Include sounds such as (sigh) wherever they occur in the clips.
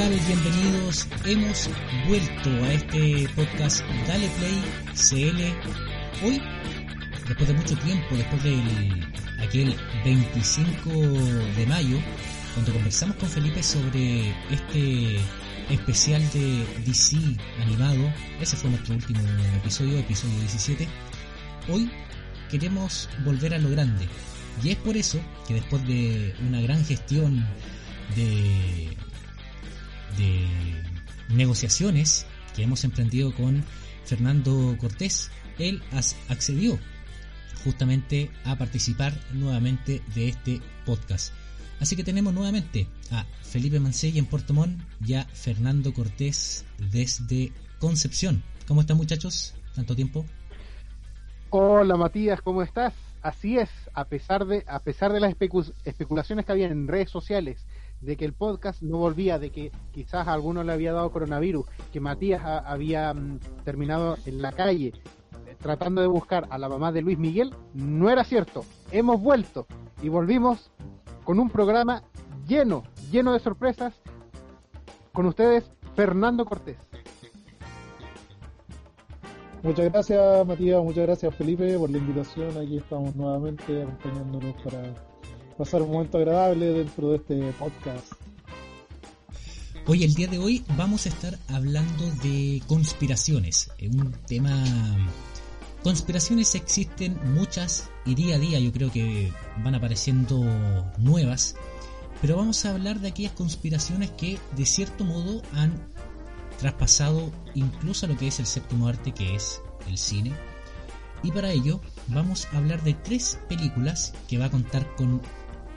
tal? Bienvenidos. Hemos vuelto a este podcast Dale Play CL. Hoy, después de mucho tiempo, después del aquel 25 de mayo, cuando conversamos con Felipe sobre este especial de DC animado, ese fue nuestro último episodio, episodio 17. Hoy queremos volver a lo grande. Y es por eso que después de una gran gestión de de negociaciones que hemos emprendido con Fernando Cortés, él accedió justamente a participar nuevamente de este podcast. Así que tenemos nuevamente a Felipe Mancella en Puerto Montt y a Fernando Cortés desde Concepción. ¿Cómo están muchachos? ¿Tanto tiempo? Hola Matías, ¿cómo estás? Así es, a pesar de, a pesar de las especulaciones que había en redes sociales de que el podcast no volvía, de que quizás a alguno le había dado coronavirus, que Matías había mm, terminado en la calle eh, tratando de buscar a la mamá de Luis Miguel, no era cierto. Hemos vuelto y volvimos con un programa lleno, lleno de sorpresas. Con ustedes, Fernando Cortés. Muchas gracias Matías, muchas gracias Felipe por la invitación. Aquí estamos nuevamente acompañándonos para pasar un momento agradable dentro de este podcast. Hoy, el día de hoy, vamos a estar hablando de conspiraciones. Un tema. Conspiraciones existen muchas y día a día yo creo que van apareciendo nuevas. Pero vamos a hablar de aquellas conspiraciones que de cierto modo han traspasado incluso a lo que es el séptimo arte que es el cine. Y para ello vamos a hablar de tres películas que va a contar con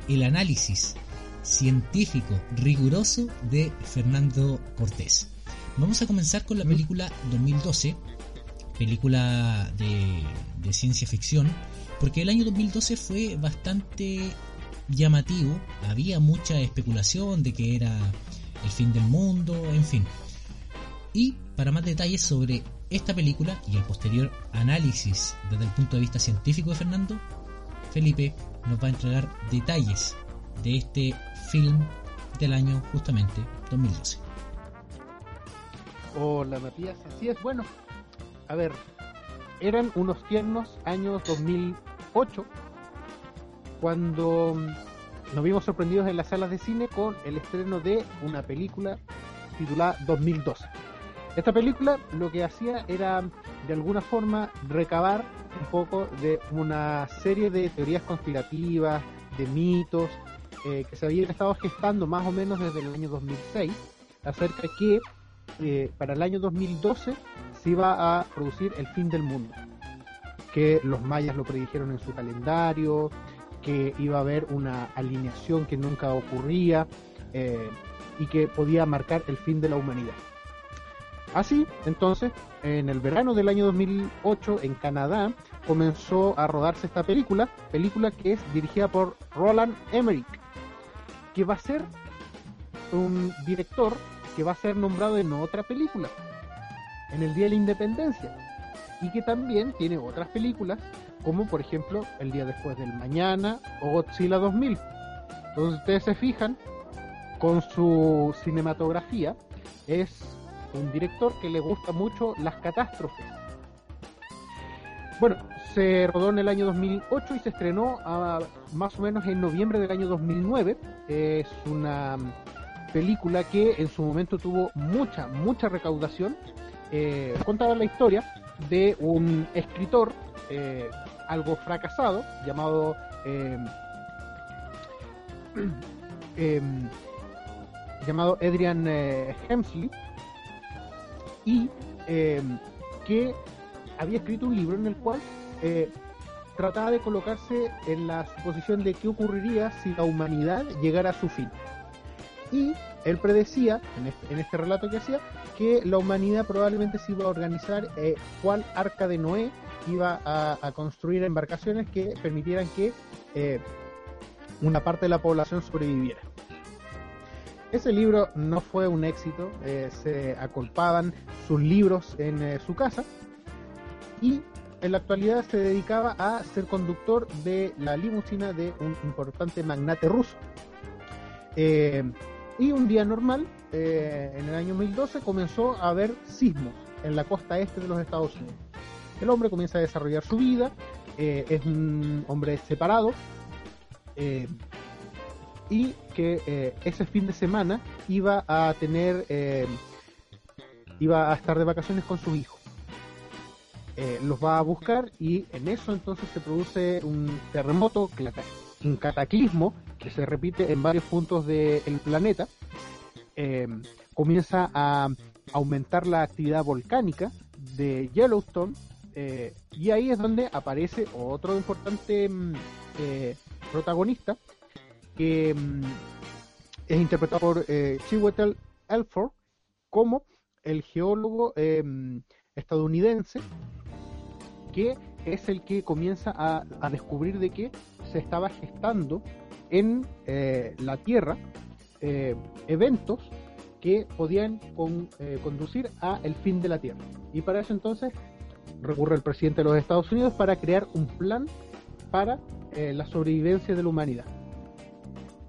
el análisis científico riguroso de Fernando Cortés. Vamos a comenzar con la película 2012, película de, de ciencia ficción, porque el año 2012 fue bastante llamativo, había mucha especulación de que era el fin del mundo, en fin. Y para más detalles sobre esta película y el posterior análisis desde el punto de vista científico de Fernando, Felipe nos va a entregar detalles de este film del año justamente 2012. Hola Matías, así es, bueno, a ver, eran unos tiernos años 2008 cuando nos vimos sorprendidos en las salas de cine con el estreno de una película titulada 2012. Esta película lo que hacía era de alguna forma recabar un poco de una serie de teorías conspirativas, de mitos, eh, que se habían estado gestando más o menos desde el año 2006, acerca de que eh, para el año 2012 se iba a producir el fin del mundo, que los mayas lo predijeron en su calendario, que iba a haber una alineación que nunca ocurría eh, y que podía marcar el fin de la humanidad. Así, entonces, en el verano del año 2008, en Canadá, comenzó a rodarse esta película, película que es dirigida por Roland Emmerich, que va a ser un director que va a ser nombrado en otra película, en el Día de la Independencia, y que también tiene otras películas, como por ejemplo El Día Después del Mañana o Godzilla 2000. Entonces ustedes se fijan, con su cinematografía, es un director que le gusta mucho las catástrofes. Bueno, se rodó en el año 2008 y se estrenó más o menos en noviembre del año 2009. Es una película que en su momento tuvo mucha, mucha recaudación eh, contaba la historia de un escritor eh, algo fracasado llamado eh, (clears throat) em, llamado Adrian eh, Hemsley y em, que había escrito un libro en el cual eh, trataba de colocarse en la suposición de qué ocurriría si la humanidad llegara a su fin. Y él predecía, en este, en este relato que hacía, que la humanidad probablemente se iba a organizar eh, cual arca de Noé iba a, construir embarcaciones que permitieran que eh, una parte de la población sobreviviera. Ese libro no fue un éxito, eh, se acolpaban sus libros en eh, su casa y en la actualidad se dedicaba a ser conductor de la limusina de un importante magnate ruso. Eh, y un día normal, en el año 2012, comenzó a haber sismos en la costa este de los Estados Unidos. El hombre comienza a desarrollar su vida, es un hombre separado, y que eh, ese fin de semana iba a tener, eh, iba a estar de vacaciones con su hijo. Eh, los va a buscar y en eso entonces se produce un terremoto, un cataclismo que se repite en varios puntos del planeta. Eh, comienza a aumentar la actividad volcánica de Yellowstone y ahí es donde aparece otro importante mm, eh, protagonista que mm, es interpretado por eh, Chiwetel Ejiofor como el geólogo eh, estadounidense que es el que comienza a, descubrir de que se estaba gestando en eh, la Tierra eh, eventos que podían con- conducir a el fin de la Tierra. Y para eso entonces recurre el presidente de los Estados Unidos para crear un plan para la sobrevivencia de la humanidad.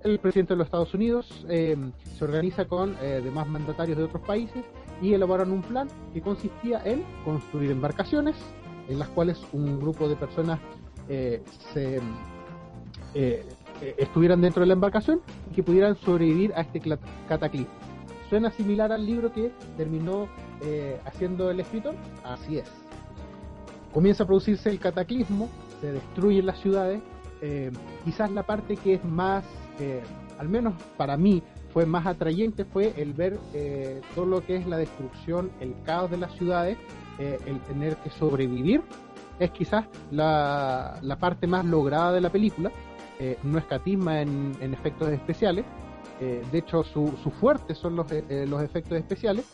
El presidente de los Estados Unidos eh, se organiza con eh, demás mandatarios de otros países y elaboran un plan que consistía en construir embarcaciones en las cuales un grupo de personas eh, estuvieran dentro de la embarcación y que pudieran sobrevivir a este cataclismo. ¿Suena similar al libro que terminó haciendo el escritor? Así es. Comienza a producirse el cataclismo, se destruyen las ciudades. quizás la parte que es más, al menos para mí, fue más atrayente fue el ver eh, todo lo que es la destrucción, el caos de las ciudades, eh, el tener que sobrevivir. Es quizás la, parte más lograda de la película. Eh, no escatisma en, efectos especiales. De hecho, su, fuerte son los, los efectos especiales.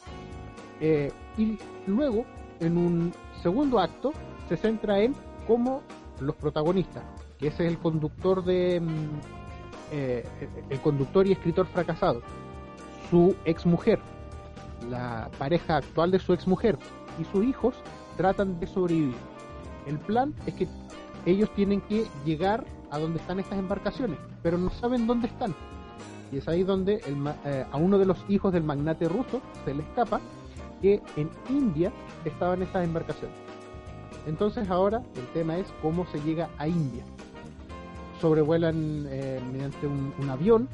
Y luego, en un segundo acto, se centra en cómo los protagonistas, que ese es el conductor de mm, eh, el conductor y escritor fracasado, su ex mujer, la pareja actual de su ex mujer y sus hijos tratan de sobrevivir. El plan es que ellos tienen que llegar a donde están estas embarcaciones, pero no saben dónde están. Y es ahí donde eh, a uno de los hijos del magnate ruso se le escapa que en India estaban estas embarcaciones. Entonces ahora el tema es cómo se llega a India. Sobrevuelan eh, mediante un, avión,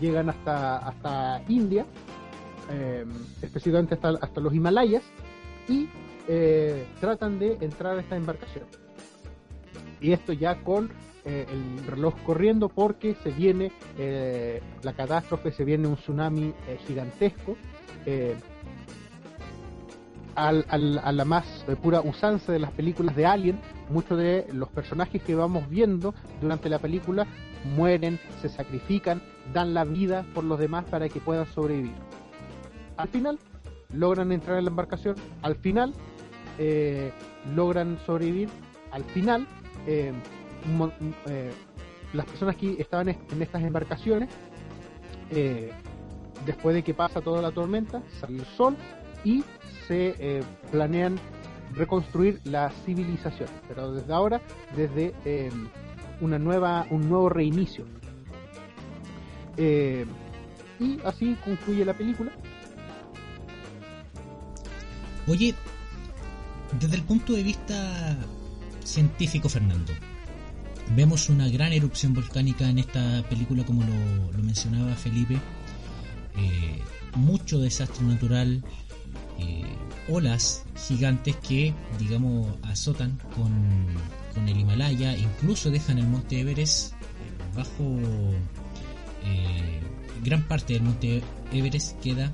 llegan hasta, hasta India, eh, específicamente hasta, hasta los Himalayas, y eh, tratan de entrar a esta embarcación. Y esto ya con eh, el reloj corriendo porque se viene la catástrofe, se viene un tsunami gigantesco. al- al- a la más pura usanza de las películas de Alien, muchos de los personajes que vamos viendo durante la película mueren, se sacrifican, dan la vida por los demás para que puedan sobrevivir. Al final, logran entrar en la embarcación, al final, eh, logran sobrevivir, al final, eh, eh, las personas que estaban est- en estas embarcaciones, eh, después de que pasa toda la tormenta, sale el sol y se eh, planean reconstruir la civilización, pero desde ahora, desde eh, una nueva, un nuevo reinicio. Eh, y así concluye la película. Oye, desde el punto de vista científico, Fernando, vemos una gran erupción volcánica en esta película, como lo, lo mencionaba Felipe. Eh, mucho desastre natural, eh, olas gigantes que, digamos, azotan con, con el Himalaya, incluso dejan el monte Everest eh, bajo... Eh, gran parte del monte Everest queda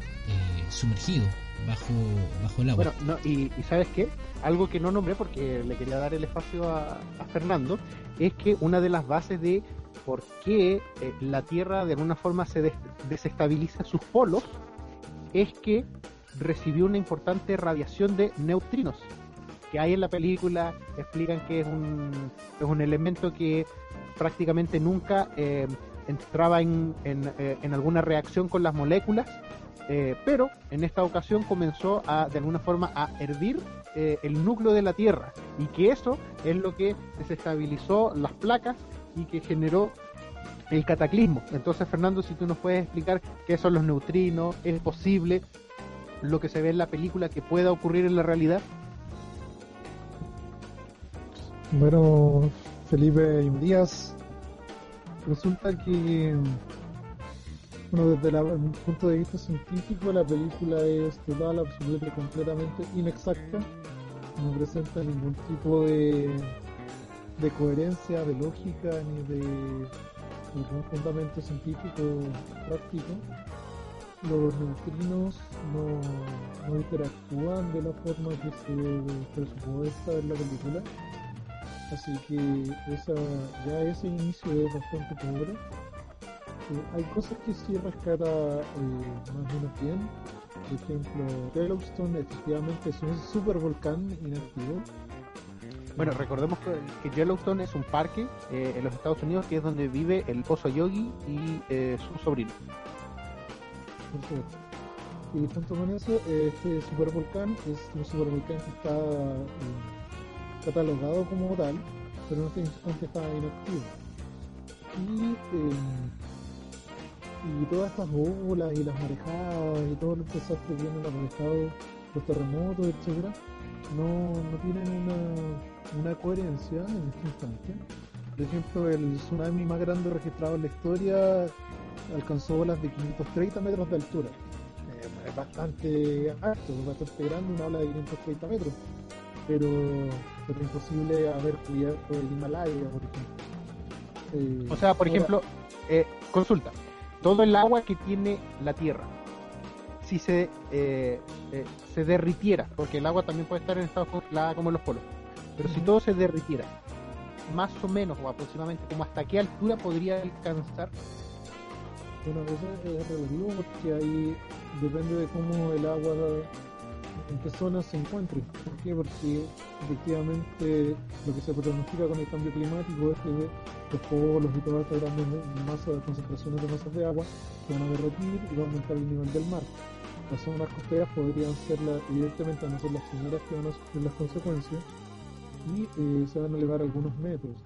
sumergido bajo, bajo el agua. Bueno, no, y, ¿sabes qué? Algo que no nombré porque le quería dar el espacio a, Fernando, es que una de las bases de por qué la Tierra de alguna forma se desestabiliza sus polos es que recibió una importante radiación de neutrinos que hay en la película explican que es un, es un elemento que prácticamente nunca eh, entraba en, eh, en, alguna reacción con las moléculas, eh, pero en esta ocasión comenzó a, de alguna forma a hervir el núcleo de la Tierra y que eso es lo que desestabilizó las placas y que generó el cataclismo. Entonces, Fernando, si tú nos puedes explicar qué son los neutrinos, es posible lo que se ve en la película que pueda ocurrir en la realidad. Bueno, Felipe y Díaz, resulta que, bueno, desde el punto de vista científico, la película es total, absoluta y completamente inexacta. No presenta ningún tipo de, de coherencia, de lógica, ni de ningún fundamento científico práctico. Los neutrinos no, interactúan de la forma que se presupuesta en la película Así que esa, ya ese inicio es bastante pobre. Eh, hay cosas que sí rescata eh, más o menos bien. Por ejemplo, Yellowstone efectivamente es un super volcán inactivo. Bueno, recordemos que, Yellowstone es un parque eh, en los Estados Unidos que es donde vive el oso Yogi y su sobrino. Y junto con eso, este supervolcán es un supervolcán que está catalogado como tal, pero no que está inactivo. Y, eh, y todas estas olas y las marejadas y todos los desastres que vienen aparejados, los terremotos, etcétera, no, no tienen una, una coherencia en este instante. Por ejemplo, el tsunami más grande registrado en la historia alcanzó olas de 530 metros de altura. Eh, es bastante alto, bastante grande, una ola de 530 metros. Pero pero imposible haber cubierto el Himalaya, por ejemplo. Eh, o sea, por ejemplo, eh, consulta, todo el agua que tiene la Tierra, si se, eh, se derritiera, porque el agua también puede estar en estado congelada como en los polos, pero si todo se derritiera, más o menos o aproximadamente, como hasta qué altura podría alcanzar bueno, eso es relativo porque ahí depende de cómo el agua en qué zona se encuentre. ¿Por qué? Porque efectivamente lo que se pronostica con el cambio climático es que los polos y todas estas grandes masas, concentraciones de masas de agua se van a derretir y va a aumentar el nivel del mar. Las zonas costeras podrían ser, la, evidentemente, no ser las primeras que van a sufrir las consecuencias y eh, se van a elevar algunos metros.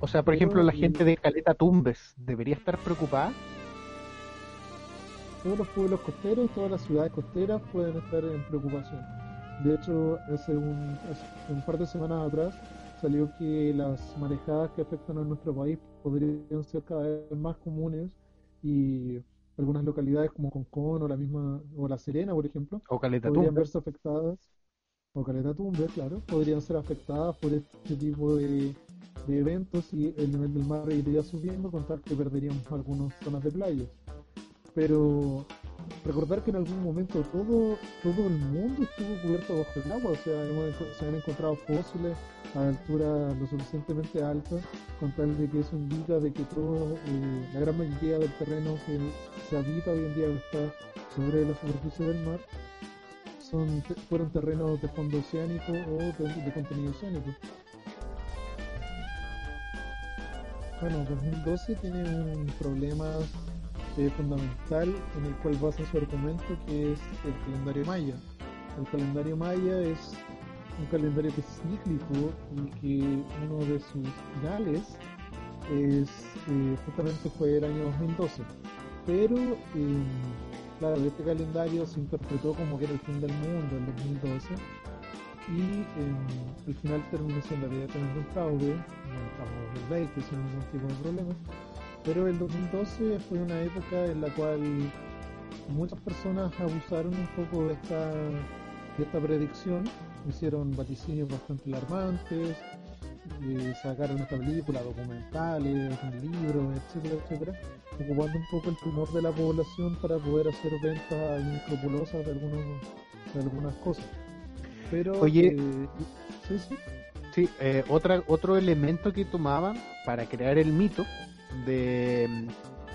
O sea, por ejemplo, la gente de Caleta Tumbes debería estar preocupada todos los pueblos costeros, todas las ciudades costeras pueden estar en preocupación. De hecho, hace un, un par de semanas atrás salió que las marejadas que afectan a nuestro país podrían ser cada vez más comunes y algunas localidades como Concón o la misma o La Serena, por ejemplo, o podrían verse afectadas. O Caleta Tumbe, claro, podrían ser afectadas por este tipo de, de eventos y el nivel del mar iría subiendo con tal que perderíamos algunas zonas de playas pero recordar que en algún momento todo, todo el mundo estuvo cubierto bajo el agua, o sea, se han encontrado fósiles a altura lo suficientemente alta, con tal de que eso indica de que todo, eh, la gran mayoría del terreno que se habita hoy en día está sobre la superficie del mar, son, fueron terrenos de fondo oceánico o de, contenido oceánico. Bueno, 2012 tiene un problema eh, fundamental en el cual basa su argumento, que es el calendario maya. El calendario maya es un calendario que es cíclico y que uno de sus finales es eh, justamente fue el año 2012. Pero, eh, claro, este calendario se interpretó como que era el fin del mundo en 2012 y el final terminó siendo evidentemente un fraude, no estamos en 2020 sin ningún tipo de problema pero el 2012 fue una época en la cual muchas personas abusaron un poco de esta de esta predicción, hicieron vaticinios bastante alarmantes, eh, sacaron esta película, documentales, libros, etcétera, etcétera, ocupando un poco el tumor de la población para poder hacer ventas inescrupulosas de, algunos, de algunas cosas. Pero, Oye, eh, sí, sí. Sí, eh, otra, otro elemento que tomaban para crear el mito de mm,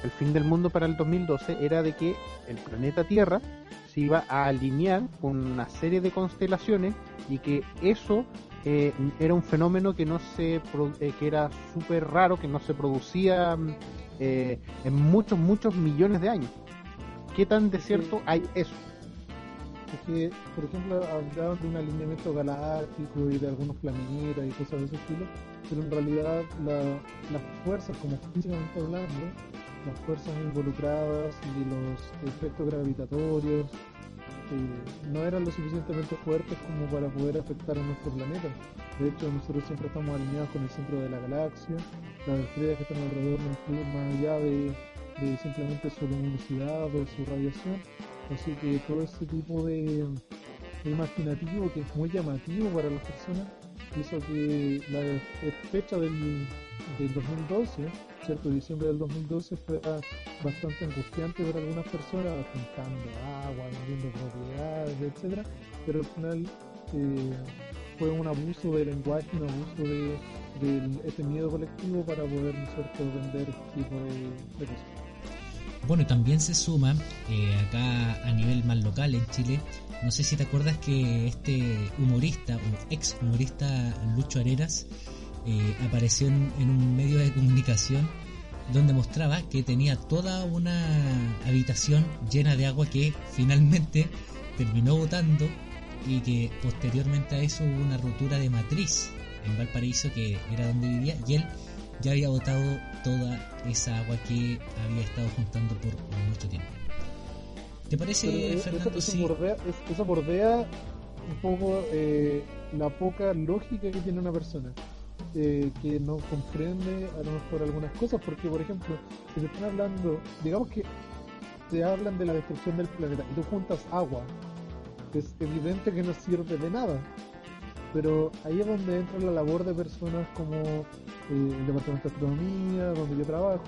el fin del mundo para el 2012 era de que el planeta Tierra se iba a alinear con una serie de constelaciones y que eso eh, era un fenómeno que no se eh, que era súper raro, que no se producía mm, eh, en muchos muchos millones de años. ¿Qué tan de cierto hay eso? Es que, por ejemplo, hablaban de un alineamiento galáctico y de algunos planetas y cosas de ese estilo, pero en realidad la- las fuerzas, como físicamente hablando, las fuerzas involucradas y los efectos gravitatorios eh, no eran lo suficientemente fuertes como para poder afectar a nuestro planeta. De hecho, nosotros siempre estamos alineados con el centro de la galaxia, las estrellas que están alrededor no influyen más allá de simplemente su luminosidad o su radiación. Así que todo ese tipo de, imaginativo que es muy llamativo para las personas hizo que la fecha del, del 2012, ¿cierto? Diciembre del 2012 fuera bastante angustiante para algunas personas, juntando agua, vendiendo propiedades, etcétera, pero al final eh, fue un abuso de lenguaje, un abuso de, de este miedo colectivo para poder, ¿no es cierto?, vender este tipo de cosas. Bueno, también se suma eh, acá a nivel más local en Chile. No sé si te acuerdas que este humorista o ex humorista Lucho Arenas eh, apareció en, en un medio de comunicación donde mostraba que tenía toda una habitación llena de agua que finalmente terminó botando y que posteriormente a eso hubo una rotura de matriz en Valparaíso que era donde vivía y él ya había botado toda esa agua que había estado juntando por mucho tiempo. ¿Te parece, eh, Fernando? eso, eso sí. bordea, es- eso bordea un poco eh, la poca lógica que tiene una persona. eh, que no comprende a lo mejor algunas cosas, porque por ejemplo, si te están hablando, digamos que te hablan de la destrucción del planeta y tú juntas agua, es evidente que no sirve de nada. Pero ahí es donde entra la labor de personas como el Departamento de Astronomía, donde yo trabajo,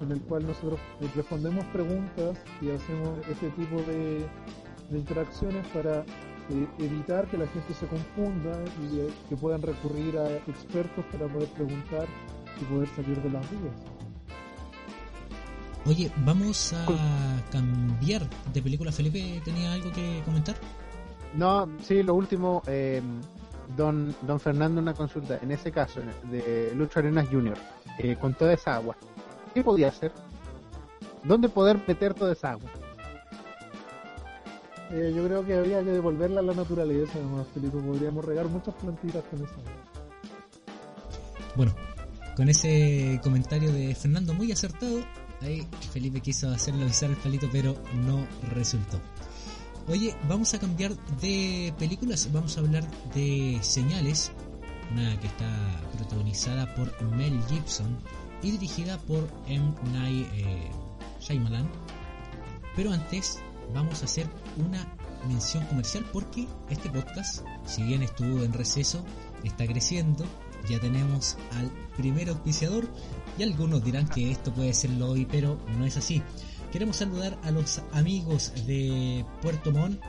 en el cual nosotros eh, respondemos preguntas y hacemos este tipo de, de interacciones para eh, evitar que la gente se confunda y eh, que puedan recurrir a expertos para poder preguntar y poder salir de las dudas. Oye, vamos a cambiar de película. Felipe, ¿tenía algo que comentar? No, sí, lo último, eh, don, don Fernando, una consulta. En ese caso, de Lucho Arenas Jr., eh, con toda esa agua, ¿qué podía hacer? ¿Dónde poder meter toda esa agua? Eh, yo creo que habría que devolverla a la naturaleza, Felipe. Podríamos regar muchas plantitas con esa. Bueno, con ese comentario de Fernando muy acertado, ahí Felipe quiso hacerlo besar el palito, pero no resultó. Oye, vamos a cambiar de películas, vamos a hablar de Señales, una que está protagonizada por Mel Gibson y dirigida por M. Night eh, Shyamalan. Pero antes vamos a hacer una mención comercial porque este podcast, si bien estuvo en receso, está creciendo. Ya tenemos al primer auspiciador y algunos dirán que esto puede serlo hoy, pero no es así. Queremos saludar a los amigos de Puerto Montt,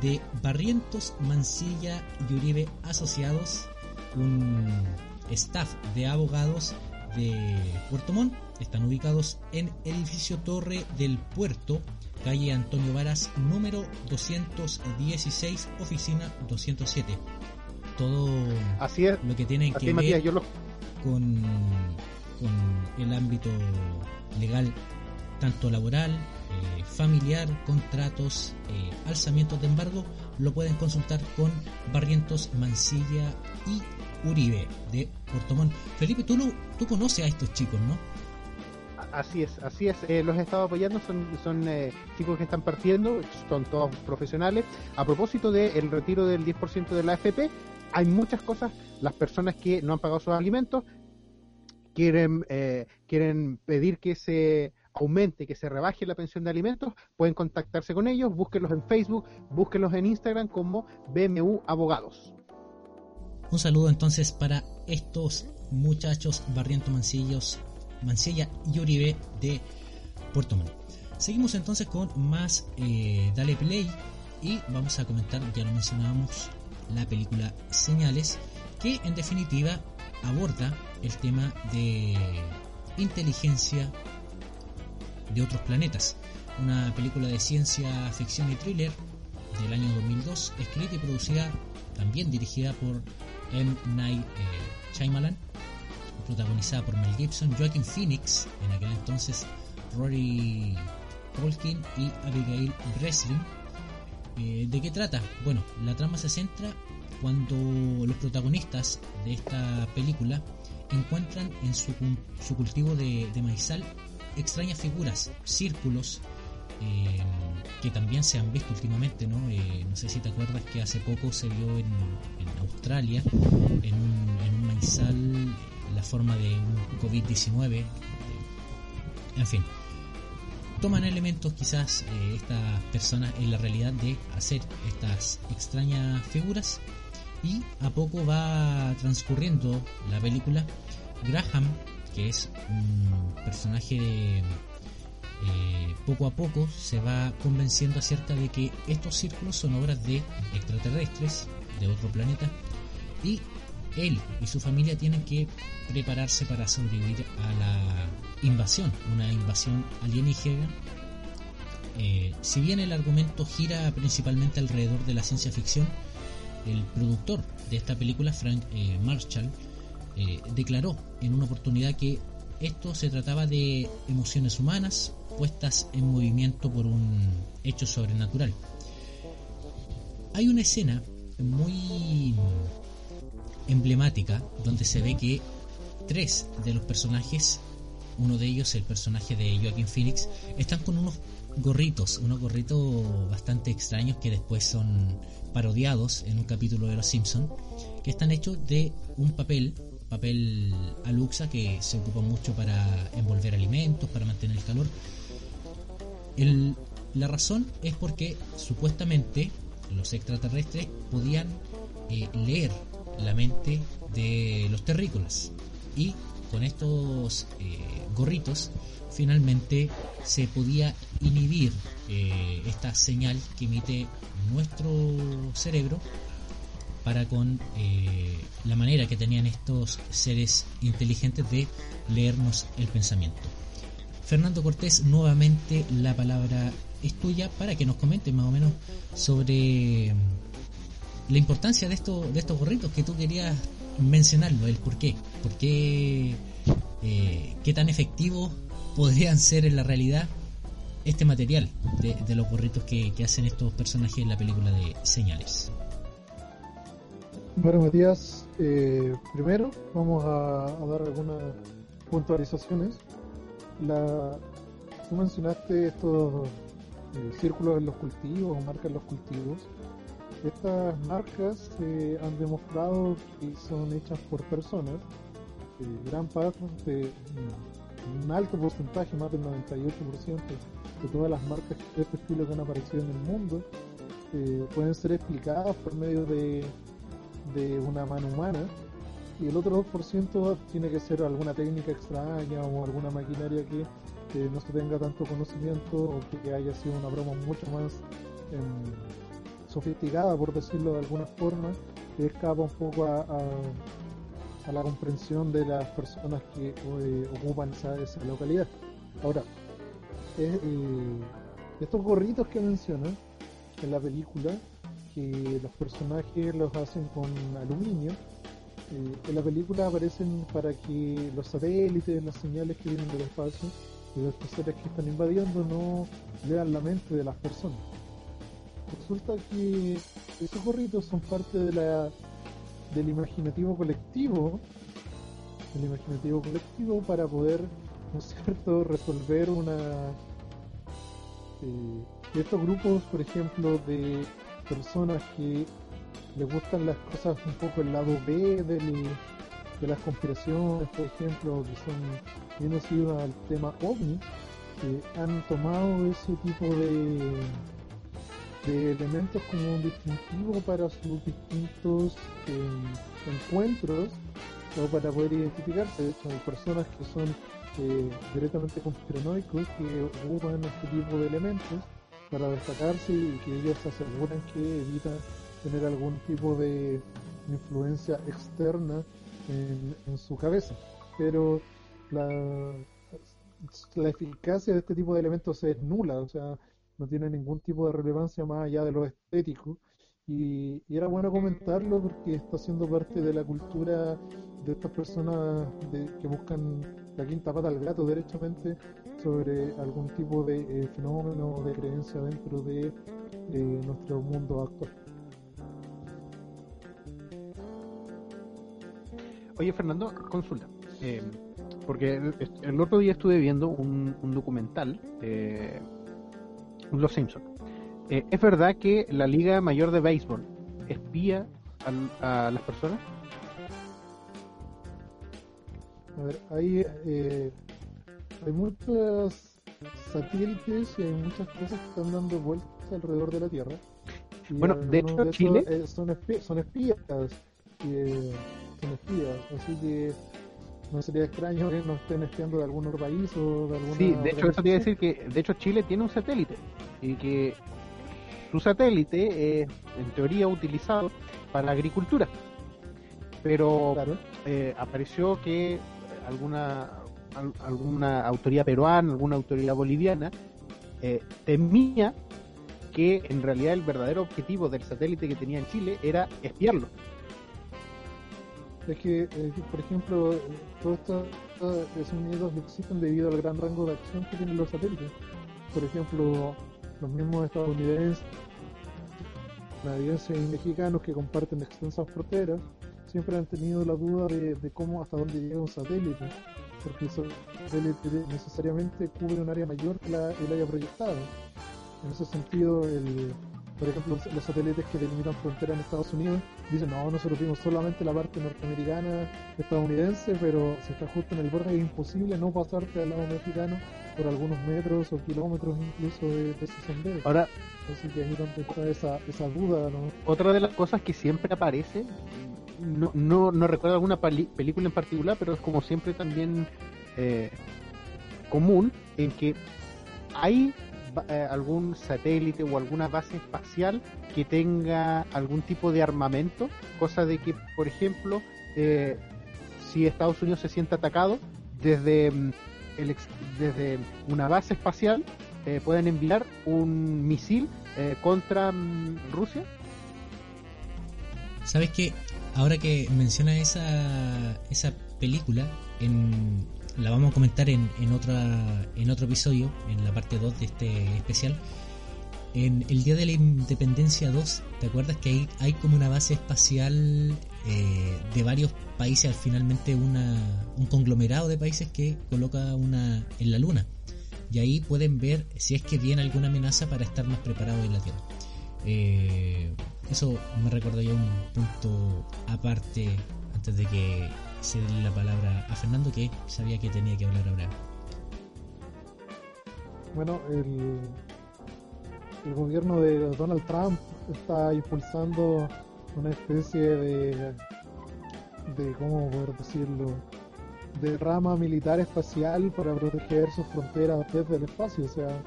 de Barrientos, Mansilla y Uribe Asociados, un staff de abogados de Puerto Montt. Están ubicados en edificio Torre del Puerto, calle Antonio Varas, número 216, oficina 207. Todo Así es, lo que tienen así que es, ver Matías, yo lo, con, con el ámbito legal, tanto laboral, eh, familiar, contratos, eh, alzamientos de embargo, lo pueden consultar con Barrientos, Mansilla y Uribe de Puerto Montt. Felipe, tú, lo, tú conoces a estos chicos, ¿no? Así es, así es. Eh, los he estado apoyando, son, son eh, chicos que están partiendo, son todos profesionales. A propósito del retiro del 10% de la AFP, hay muchas cosas. Las personas que no han pagado sus alimentos quieren, eh, quieren pedir que se aumente, que se rebaje la pensión de alimentos, pueden contactarse con ellos, búsquenlos en Facebook, búsquenlos en Instagram como BMU Abogados. Un saludo entonces para estos muchachos Barriento Mancillos, Mancilla y Uribe de Puerto Montt. Seguimos entonces con más eh, Dale Play y vamos a comentar, ya lo mencionábamos, la película Señales, que en definitiva aborda el tema de inteligencia de otros planetas. Una película de ciencia ficción y thriller del año 2002, escrita y producida, también dirigida por M. Night eh, Shyamalan, protagonizada por Mel Gibson, Joaquin Phoenix, en aquel entonces Rory Tolkien y Abigail Breslin. Eh, ¿De qué trata? Bueno, la trama se centra cuando los protagonistas de esta película encuentran en su, cultivo de, maizal extrañas figuras, círculos, eh, que también se han visto últimamente, ¿no? Eh, no sé si te acuerdas que hace poco se vio en, Australia, en un, en maizal, la forma de un COVID-19, en fin. Toman elementos quizás eh, estas personas en la realidad de hacer estas extrañas figuras y a poco va transcurriendo la película. Graham, que es un personaje de, eh, poco a poco se va convenciendo acerca de que estos círculos son obras de extraterrestres de otro planeta y él y su familia tienen que prepararse para sobrevivir a la invasión, una invasión alienígena. Eh, si bien el argumento gira principalmente alrededor de la ciencia ficción, el productor de esta película, Frank eh, Marshall, eh, declaró en una oportunidad que esto se trataba de emociones humanas puestas en movimiento por un hecho sobrenatural. Hay una escena muy emblemática donde se ve que tres de los personajes, uno de ellos el personaje de Joaquin Phoenix, están con unos gorritos, unos gorritos bastante extraños que después son parodiados en un capítulo de Los Simpson, que están hechos de un papel, papel aluxa que se ocupa mucho para envolver alimentos, para mantener el calor. la razón es porque supuestamente los extraterrestres podían eh, leer la mente de los terrícolas y con estos eh, gorritos finalmente se podía inhibir eh, esta señal que emite nuestro cerebro para con eh, la manera que tenían estos seres inteligentes de leernos el pensamiento. Fernando Cortés, nuevamente la palabra es tuya para que nos comentes más o menos sobre mm, la importancia de, esto, de estos gorritos que tú querías mencionarlo, el por qué, por qué, eh, qué tan efectivo podrían ser en la realidad este material de, los gorritos que, hacen estos personajes en la película de Señales. Bueno, Matías, eh, primero vamos a, dar algunas puntualizaciones. La, tú mencionaste estos eh, círculos en los cultivos o marcas en los cultivos. Estas marcas han demostrado que son hechas por personas. Eh, gran parte un alto porcentaje, más del 98% de todas las marcas de este estilo que han aparecido en el mundo, eh, pueden ser explicadas por medio de, de una mano humana y el otro 2% tiene que ser alguna técnica extraña o alguna maquinaria que, no se tenga tanto conocimiento o que haya sido una broma mucho más em, sofisticada, por decirlo de alguna forma, que escapa un poco a a la comprensión de las personas que eh, ocupan esa, localidad. Ahora, eh, estos gorritos que mencionan en la película, los personajes los hacen con aluminio, eh, en la película aparecen para que los satélites, las señales que vienen del espacio y los seres que están invadiendo no lean la mente de las personas. Resulta que esos gorritos son parte de la del imaginativo colectivo, el imaginativo colectivo para poder, ¿no es cierto?, (laughs) resolver una... Eh, estos grupos, por ejemplo, de personas que les gustan las cosas un poco el lado B de las conspiraciones, por ejemplo, que son bien al tema OVNI, que han tomado ese tipo de, de elementos como un distintivo para sus distintos eh, encuentros o para poder identificarse. De hecho, hay personas que son eh, directamente conspiranoicos que ocupan este tipo de elementos para destacarse y que ellos aseguran que evitan tener algún tipo de influencia externa en, su cabeza. Pero la, la eficacia de este tipo de elementos es nula, o sea, no tiene ningún tipo de relevancia más allá de lo estético. Y, era bueno comentarlo porque está siendo parte de la cultura de estas personas que buscan la quinta pata al gato derechamente sobre algún tipo de eh, fenómeno de creencia dentro de nuestro mundo actual. Oye, Fernando, consulta. Eh, porque el, otro día estuve viendo un, documental, eh, Los Simpsons. Eh, ¿Es verdad que la Liga Mayor de Béisbol espía a, las personas? A ver, eh, hay muchos satélites y hay muchas cosas que están dando vueltas alrededor de la Tierra. bueno, de hecho, Chile. son, espías, son espías son espías, así que no sería extraño que nos estén espiando de algún otro país o de alguna Sí, de hecho eso quiere decir que de hecho Chile tiene un satélite y que su satélite es en teoría utilizado para la agricultura. Pero eh, apareció que alguna alguna autoridad peruana, alguna autoridad boliviana eh, temía que en realidad el verdadero objetivo del satélite que tenía en Chile era espiarlo es que, eh, por ejemplo, todos estos unidos existen debido al gran rango de acción que tienen los satélites. Por ejemplo, los mismos estadounidenses, canadienses y mexicanos que comparten extensas fronteras siempre han tenido la duda de, cómo hasta dónde llega un satélite, porque el satélite necesariamente cubre un área mayor que la, el haya proyectado. En ese sentido, el, por ejemplo, los satélites que delimitan fronteras en Estados Unidos dicen, no, nosotros vimos solamente la parte norteamericana, estadounidense, pero si está justo en el borde es imposible no pasarte al lado mexicano por algunos metros o kilómetros incluso de, ese sendero. Ahora, así que ahí donde está esa, esa duda, ¿no? Otra de las cosas que siempre aparece, no, no, no recuerdo alguna película en particular, pero es como siempre también eh, común, en que hay eh, algún satélite o alguna base espacial que tenga algún tipo de armamento, cosa de que, por ejemplo, eh, si Estados Unidos se siente atacado desde, mm, el, desde una base espacial, pueden enviar un misil contra mm, Rusia. ¿Sabes que Ahora que menciona esa, esa película, en, la vamos a comentar en, en, otra, en otro episodio, en la parte 2 de este especial. En el Día de la Independencia 2, ¿te acuerdas que hay, hay como una base espacial eh, de varios países, finalmente una, un conglomerado de países que coloca una en la Luna? Y ahí pueden ver si es que viene alguna amenaza para estar más preparados en la Tierra. Eh, eso me recordó ya un punto aparte antes de que cederle la palabra a Fernando que sabía que tenía que hablar ahora. Bueno, el, el gobierno de Donald Trump está impulsando una especie de, de ¿cómo poder decirlo? de rama militar espacial para proteger sus fronteras desde el espacio. O sea,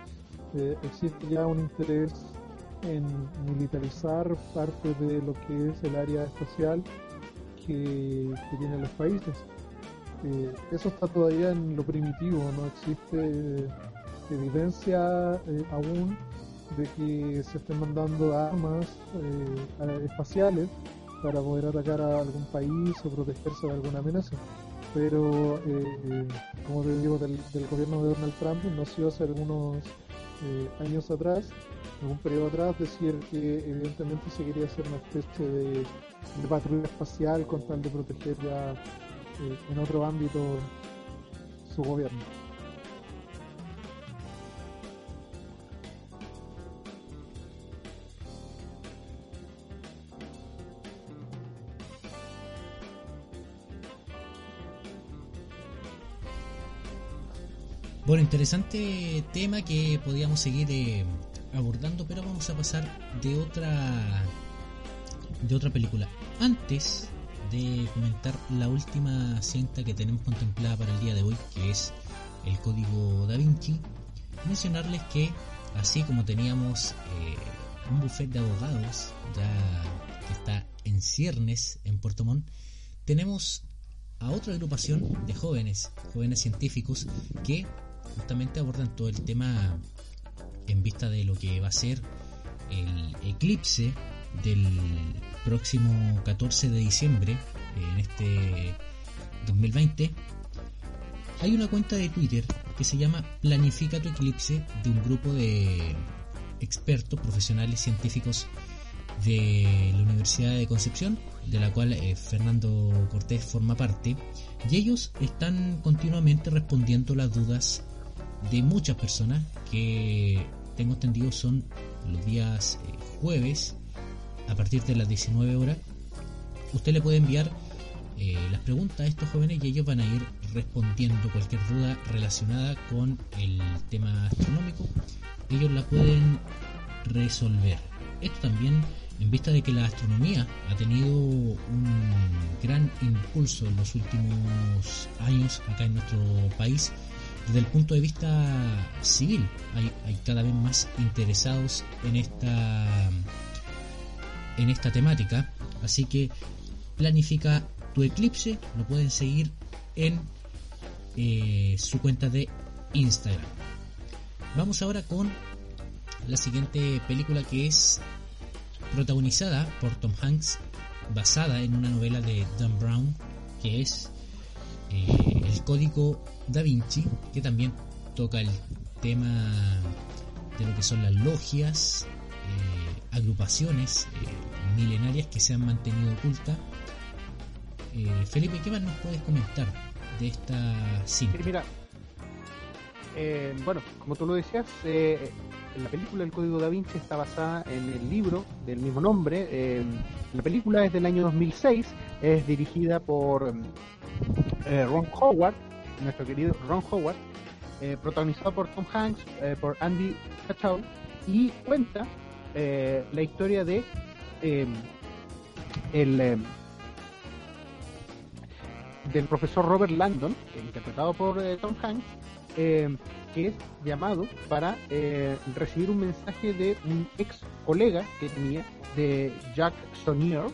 eh, existe ya un interés en militarizar parte de lo que es el área espacial que, tienen los países. Eh, eso está todavía en lo primitivo, no existe evidencia eh, aún de que se estén mandando armas eh, espaciales para poder atacar a algún país o protegerse de alguna amenaza. Pero, como te digo, del, gobierno de Donald Trump nació hace algunos años atrás, algún periodo atrás, decir que evidentemente se quería hacer una especie de de patrulla espacial con tal de proteger ya eh, en otro ámbito su gobierno. Bueno, interesante tema que podíamos seguir eh, abordando, pero vamos a pasar de otra de otra película. Antes de comentar la última cinta que tenemos contemplada para el día de hoy, que es el Código Da Vinci, mencionarles que así como teníamos eh, un buffet de abogados ya que está en ciernes en Puerto Montt, tenemos a otra agrupación de jóvenes, jóvenes científicos que justamente abordan todo el tema en vista de lo que va a ser el eclipse del próximo 14 de diciembre en este 2020 hay una cuenta de Twitter que se llama Planifica tu eclipse de un grupo de expertos, profesionales, científicos de la Universidad de Concepción, de la cual eh, Fernando Cortés forma parte, y ellos están continuamente respondiendo las dudas de muchas personas que tengo entendido son los días eh, jueves a partir de las 19 horas. Usted le puede enviar eh, las preguntas a estos jóvenes y ellos van a ir respondiendo cualquier duda relacionada con el tema astronómico. Ellos la pueden resolver. Esto también en vista de que la astronomía ha tenido un gran impulso en los últimos años acá en nuestro país, desde el punto de vista civil hay, cada vez más interesados en esta en esta temática. Así que planifica tu eclipse lo pueden seguir en eh, su cuenta de Instagram. Vamos ahora con la siguiente película que es protagonizada por Tom Hanks basada en una novela de Dan Brown que es eh, el código Da Vinci, que también toca el tema de lo que son las logias, eh, agrupaciones eh, milenarias que se han mantenido ocultas. Felipe, ¿qué más nos puedes comentar de esta cinta? Mira, bueno, como tú lo decías, la película El Código Da Vinci está basada en el libro del mismo nombre. la película es del año 2006, es dirigida por Ron Howard nuestro querido Ron Howard, eh, protagonizado por Tom Hanks, eh, por Andy Kachow, y cuenta eh, la historia de el del profesor Robert Landon, interpretado por Tom Hanks, que es llamado para recibir un mensaje de un ex colega que tenía, de Jack Sonier,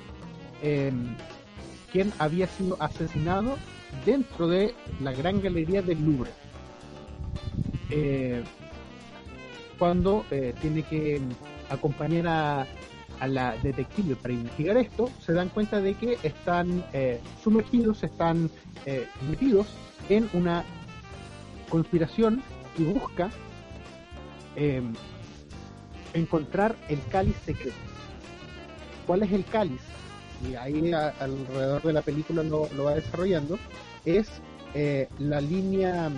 quien había sido asesinado dentro de la gran galería del Louvre. Eh, cuando eh, tiene que acompañar a, la detective para investigar esto, se dan cuenta de que están eh, sumergidos, están metidos en una conspiración y busca encontrar el cáliz secreto. ¿Cuál es el cáliz? y ahí alrededor de la película lo, va desarrollando, es eh, la línea,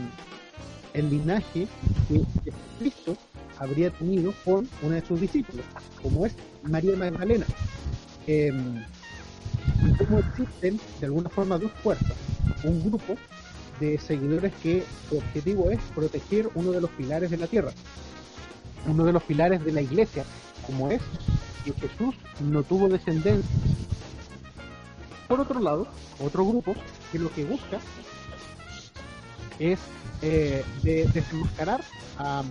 el linaje que Cristo habría tenido con una de sus discípulos, como es María Magdalena. Em, y cómo existen de alguna forma dos fuerzas, un grupo de seguidores que su objetivo es proteger uno de los pilares de la tierra, uno de los pilares de la iglesia, como es que Jesús no tuvo descendencia por otro lado, otro grupo que lo que busca es eh, de desenmascarar a,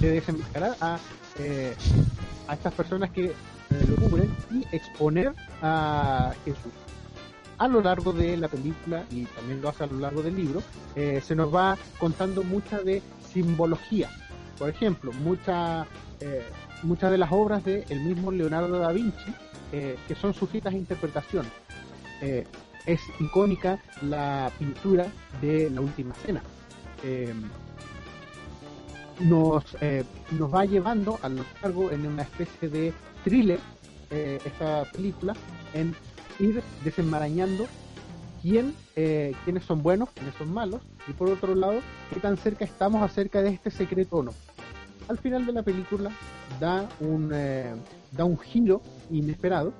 de desenmascarar a, eh, a estas personas que eh, lo cubren y exponer a Jesús. A lo largo de la película, y también lo hace a lo largo del libro, se nos va contando mucha de simbología. Por ejemplo, mucha, muchas de las obras del el mismo Leonardo da Vinci eh, que son sujetas a interpretación. Eh, es icónica la pintura de la última cena. Eh, nos, nos va llevando a lo largo en una especie de thriller esta película en ir desenmarañando quién, quiénes son buenos, quiénes son malos, y por otro lado, qué tan cerca estamos acerca de este secreto o no. Al final de la película da un, da un giro inesperado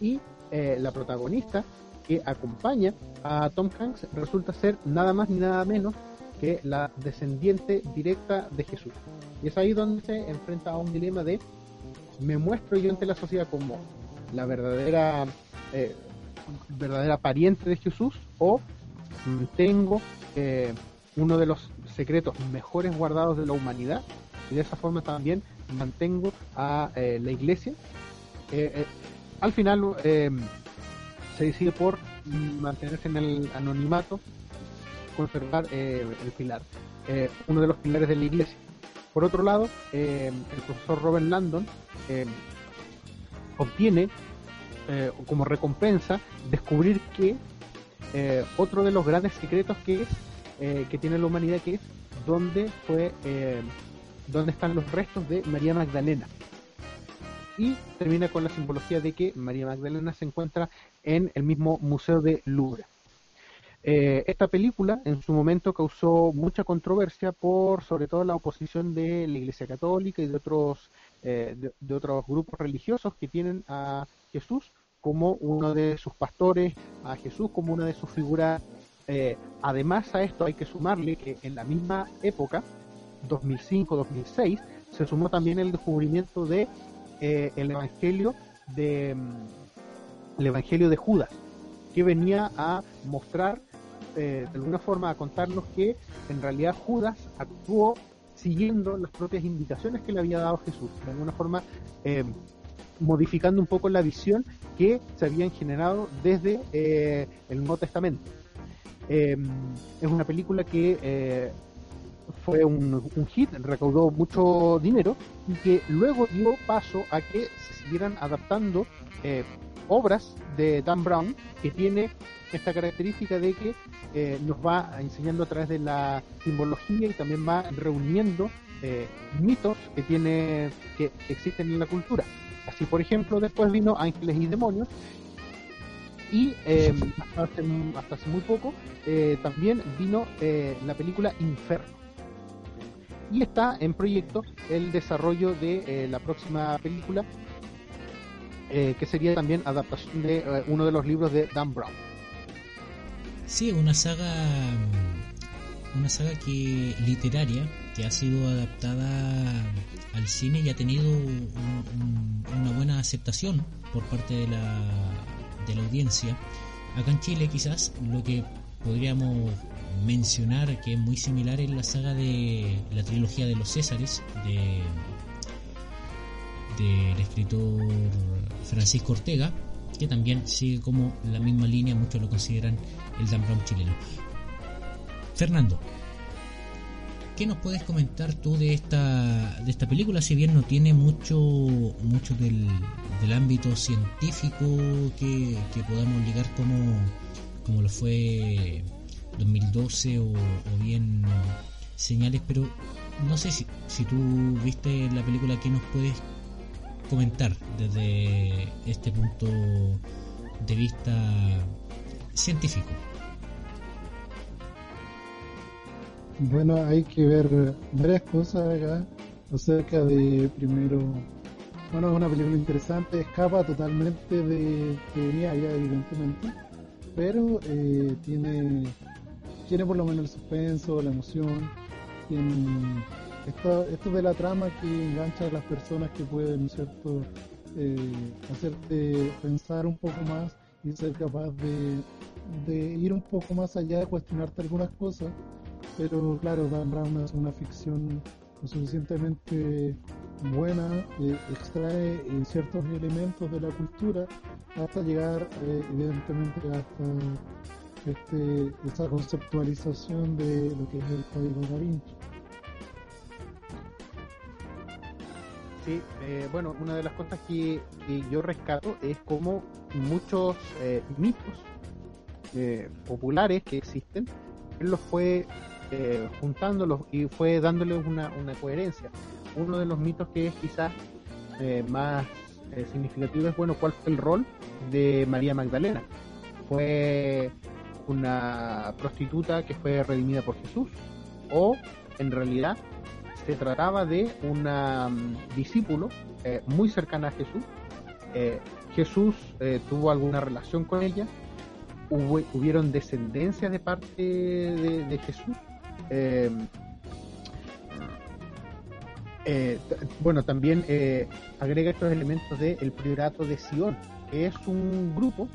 y eh, la protagonista que acompaña a Tom Hanks resulta ser nada más ni nada menos que la descendiente directa de Jesús. Y es ahí donde se enfrenta a un dilema de me muestro yo ante la sociedad como la verdadera eh, verdadera pariente de Jesús o tengo eh, uno de los secretos mejores guardados de la humanidad y de esa forma también mantengo a la iglesia. Al final se decide por mantenerse en el anonimato, conservar el pilar, uno de los pilares de la iglesia. Por otro lado, el profesor Robert Landon obtiene eh, como recompensa descubrir que eh, otro de los grandes secretos que es eh, que tiene la humanidad que es dónde fue dónde están los restos de María Magdalena y termina con la simbología de que María Magdalena se encuentra en el mismo museo de Louvre. esta película en su momento causó mucha controversia por sobre todo la oposición de la Iglesia Católica y de otros de, otros grupos religiosos que tienen a Jesús como uno de sus pastores, a Jesús como una de sus figuras. Eh, además a esto hay que sumarle que en la misma época, 2005-2006, se sumó también el descubrimiento de eh, el evangelio de mm, el evangelio de Judas, que venía a mostrar eh, de alguna forma a contarnos que en realidad Judas actuó siguiendo las propias indicaciones que le había dado Jesús, de alguna forma modificando un poco la visión que se habían generado desde eh, el Nuevo Testamento. Es una película que eh, fue un, hit, recaudó mucho dinero y que luego dio paso a que se siguieran adaptando eh, obras de Dan Brown que tiene esta característica de que nos va enseñando a través de la simbología y también va reuniendo mitos que tiene que existen en la cultura. Así, por ejemplo, después vino Ángeles y Demonios. Y eh, hasta, hace, muy poco eh, también vino eh, la película Inferno. Y está en proyecto el desarrollo de la próxima película, que sería también adaptación de uno de los libros de Dan Brown. Sí, una saga, una saga que literaria que ha sido adaptada al cine y ha tenido una buena aceptación por parte de la, de la audiencia. Acá en Chile quizás lo que podríamos mencionar que es muy similar en la saga de la trilogía de los Césares de del escritor Francisco Ortega que también sigue como la misma línea muchos lo consideran el Dan Brown chileno Fernando ¿Qué nos puedes comentar tú de esta, de esta película? Si bien no tiene mucho, mucho del, ámbito científico que, podamos ligar como, como lo fue 2012 o, bien señales, pero no sé si, si tú viste la película, ¿qué nos puedes comentar desde este punto de vista científico? Bueno, hay que ver varias cosas acá acerca de, primero, bueno, es una película interesante, escapa totalmente de que venía ya evidentemente, pero eh, tiene, tiene por lo menos el suspenso, la emoción, tiene esto, esto de la trama que engancha a las personas que pueden, ¿cierto?, eh, hacerte pensar un poco más y ser capaz de, ir un poco más allá, de cuestionarte algunas cosas pero claro, Dan Brown es una ficción lo suficientemente buena, que extrae eh, ciertos elementos de la cultura hasta llegar eh, evidentemente hasta este, esa conceptualización de lo que es el código da Vinci. Sí, eh, bueno, una de las cosas que, yo rescato es como muchos mitos populares que existen, él los fue eh, juntándolos y fue dándoles una, coherencia. Uno de los mitos que es quizás eh, más eh, significativo es, bueno, cuál fue el rol de María Magdalena. Fue una prostituta que fue redimida por Jesús o en realidad se trataba de una mm, discípulo muy cercana a Jesús. Jesús tuvo alguna relación con ella, Hubo, hubieron descendencia de parte de, de Jesús Eh, eh, bueno, también agrega estos elementos del el Priorato de Sion, que es un grupo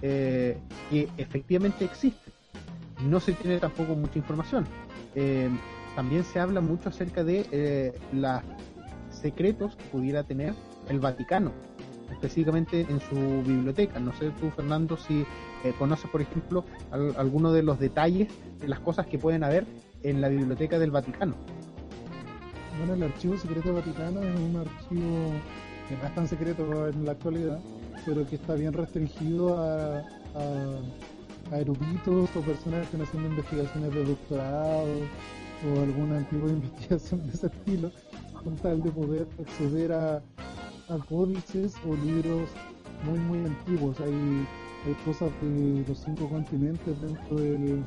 que efectivamente existe. No se tiene tampoco mucha información. también se habla mucho acerca de los secretos que pudiera tener el Vaticano específicamente en su biblioteca. No sé tú, Fernando, si eh, conoces, por ejemplo, alguno de los detalles de las cosas que pueden haber en la biblioteca del Vaticano. Bueno, el archivo secreto Vaticano es un archivo que no es tan secreto en la actualidad, pero que está bien restringido a, a, eruditos o personas que están haciendo investigaciones de doctorado o alguna antigua (laughs) investigación de ese estilo, con tal de poder acceder a, a códices o libros muy muy antiguos. Hay, hay cosas de los cinco continentes dentro del,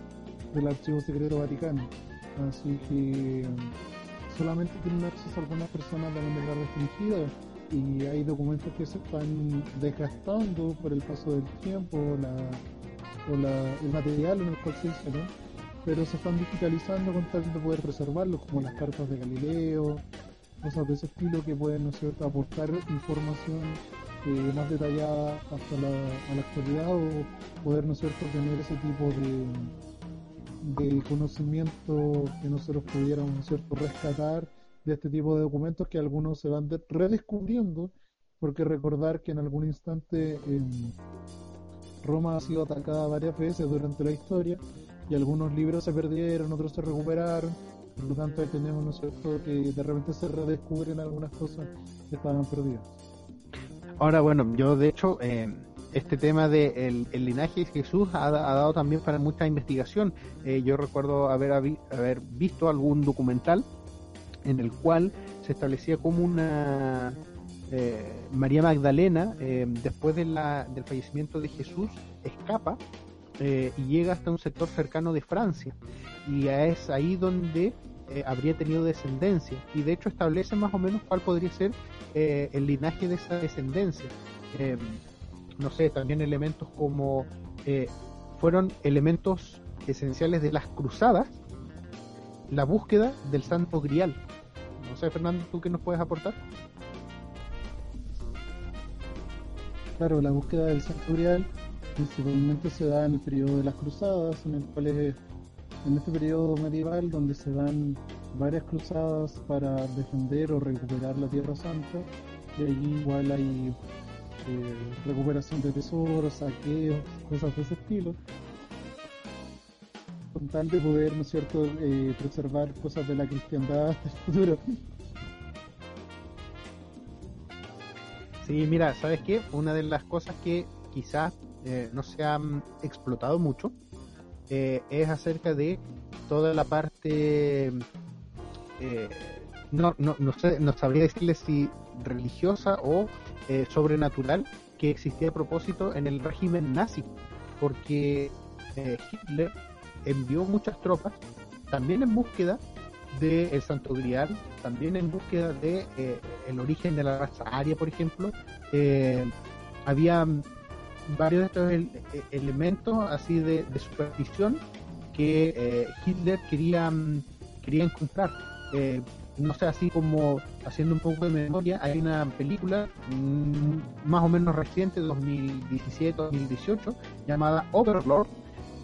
del Archivo Secreto Vaticano. Así que solamente tienen acceso a algunas personas de manera restringida y hay documentos que se están desgastando por el paso del tiempo la, o la, el material en el cual se hicieron, pero se están digitalizando con tal de poder preservarlos, como las cartas de Galileo, cosas de ese estilo que pueden ¿no aportar información eh, más detallada hasta la, a la actualidad o poder ¿no cierto? tener ese tipo de, de conocimiento que nosotros pudiéramos ¿no rescatar de este tipo de documentos que algunos se van redescubriendo porque recordar que en algún instante Roma ha sido atacada varias veces durante la historia y algunos libros se perdieron, otros se recuperaron por lo tanto, tenemos, ¿no cierto?, que de repente se redescubren algunas cosas que estaban perdidas. Ahora, bueno, yo de hecho, eh, este tema del de el linaje de Jesús ha, dado también para mucha investigación. Eh, yo recuerdo haber, haber visto algún documental en el cual se establecía como una eh, María Magdalena, después de del fallecimiento de Jesús, escapa y llega hasta un sector cercano de Francia. Y es ahí donde eh, habría tenido descendencia y de hecho establece más o menos cuál podría ser eh, el linaje de esa descendencia. No sé, también elementos como eh, fueron elementos esenciales de las cruzadas, la búsqueda del santo grial. No sé, Fernando, ¿tú qué nos puedes aportar? Claro, la búsqueda del santo grial principalmente se da en el periodo de las cruzadas, en el cual es en este periodo medieval donde se dan varias cruzadas para defender o recuperar la Tierra Santa y allí igual hay eh, recuperación de tesoros, saqueos, cosas de ese estilo con tal de poder, ¿no es cierto?, eh, preservar cosas de la cristiandad hasta el futuro. Sí, mira, ¿sabes qué? Una de las cosas que quizás eh, no se han explotado mucho eh, es acerca de toda la parte, eh, no, no, no, sé, no sabría decirle si religiosa o eh, sobrenatural que existía a propósito en el régimen nazi, porque Hitler envió muchas tropas también en búsqueda del el Santo Grial, también en búsqueda de el origen de la raza aria, por ejemplo. había varios de estos elementos así de, superstición que eh, Hitler quería, mm, quería encontrar. Eh, no sé, así como haciendo un poco de memoria, hay una película mm, más o menos reciente, 2017-2018, llamada Overlord,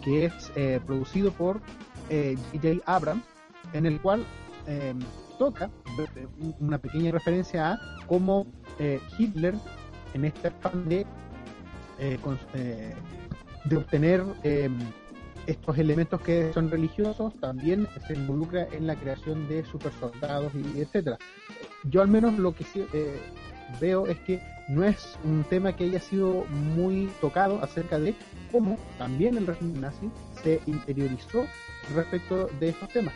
que es eh, producido por J.J. Abrams, en el cual toca una pequeña referencia a cómo Hitler, en este afán de eh, eh, de obtener eh, estos elementos que son religiosos, también se involucra en la creación de super soldados y etcétera. Yo al menos lo que veo es que no es un tema que haya sido muy tocado acerca de cómo también el régimen nazi se interiorizó respecto de estos temas.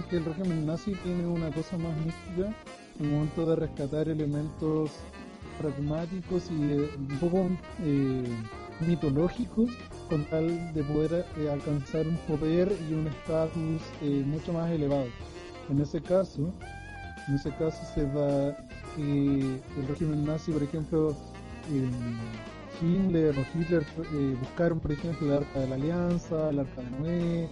Es que el régimen nazi tiene una cosa más mística, un momento de rescatar elementos pragmáticos y eh, un poco eh, mitológicos con tal de poder eh, alcanzar un poder y un estatus mucho más elevado. En ese caso, en ese caso se da el régimen nazi, por ejemplo, Hitler o Hitler buscaron, por ejemplo, el Arca de la Alianza, el Arca de Noé,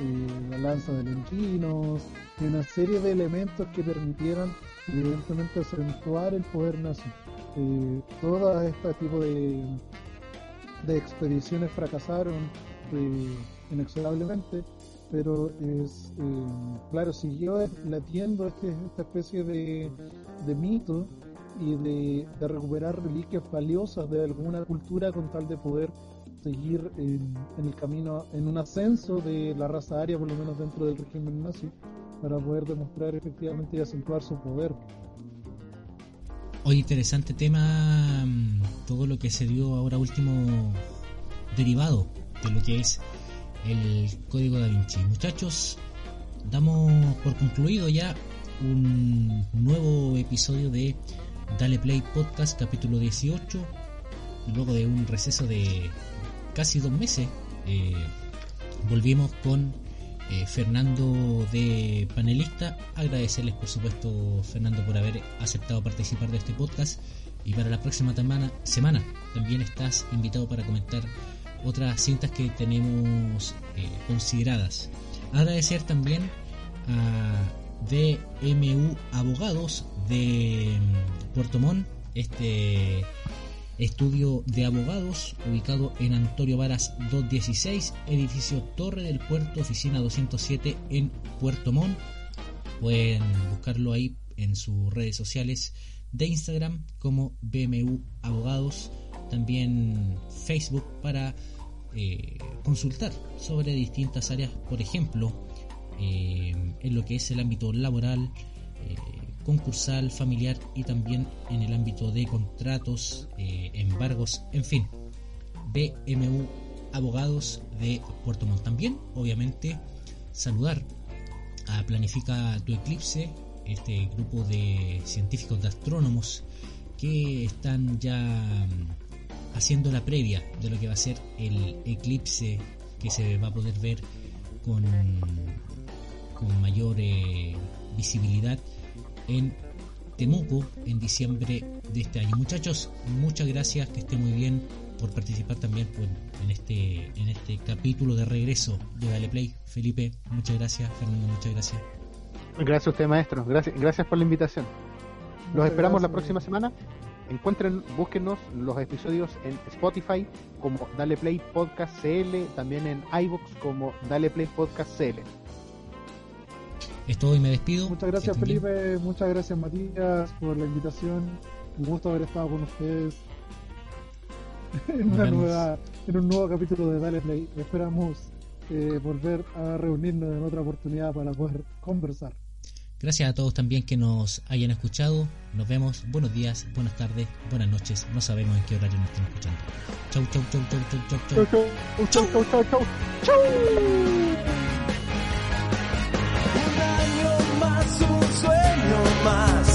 eh, la lanza de Longinos y una serie de elementos que permitieran evidentemente acentuar el poder nazi. Eh, todo este tipo de, de expediciones fracasaron eh, inexorablemente, pero es eh, claro, siguió latiendo este, esta especie de, de mito y de, recuperar reliquias valiosas de alguna cultura con tal de poder seguir en, en, el camino, en un ascenso de la raza aria, por lo menos dentro del régimen nazi, para poder demostrar efectivamente y acentuar su poder. Hoy interesante tema, mm, todo lo que se dio ahora último derivado de lo que es el código da Vinci. Muchachos, damos por concluido ya un nuevo episodio de Dale Play Podcast capítulo 18. Luego de un receso de casi dos meses, eh, volvimos con eh, Fernando de panelista. Agradecerles por supuesto Fernando por haber aceptado participar de este podcast. Y para la próxima semana, también estás invitado para comentar otras cintas que tenemos eh, consideradas. Agradecer también a DMU Abogados de Puerto Montt, este estudio de abogados ubicado en Antonio Varas 216, edificio Torre del Puerto, oficina 207 en Puerto Montt. Pueden buscarlo ahí en sus redes sociales de Instagram como BMU Abogados, también Facebook para eh, consultar sobre distintas áreas, por ejemplo, eh, en lo que es el ámbito laboral, eh, concursal, familiar y también en el ámbito de contratos, eh, embargos, en fin. BMU Abogados de Puerto Montt. También, obviamente, saludar a Planifica tu Eclipse, este grupo de científicos, de astrónomos que están ya mm, haciendo la previa de lo que va a ser el eclipse que se va a poder ver con, con mayor eh, visibilidad en Temuco en diciembre de este año. Muchachos, muchas gracias, que estén muy bien por participar también pues, en este en este capítulo de regreso de Dale Play. Felipe, muchas gracias. Fernando, muchas gracias. Gracias a usted, maestro. Gracias, gracias por la invitación. Los Muchas esperamos la próxima semana. Encuentren, búsquenos los episodios en Spotify como Dale Play Podcast CL, también en iVoox como Dale Play Podcast CL. Es todo y me despido. Muchas gracias. Felipe, muchas gracias Matías por la invitación. Un gusto haber estado con ustedes (laughs) en, una nueva, en un nuevo capítulo de Dale Play. Esperamos eh, volver a reunirnos en otra oportunidad para poder conversar. Gracias a todos también que nos hayan escuchado. Nos vemos. Buenos días, buenas tardes, buenas noches. No sabemos en qué horario nos están escuchando. Chau, chau, chau, chau, chau, chau, chau. Chau, chau, chau, chau, chau. Un más,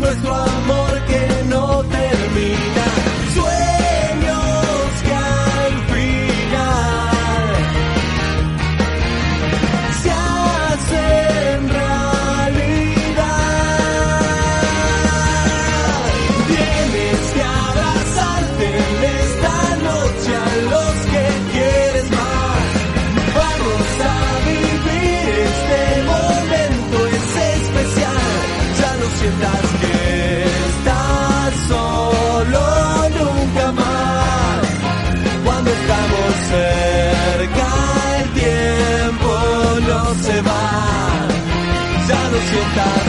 nuestro amor sentar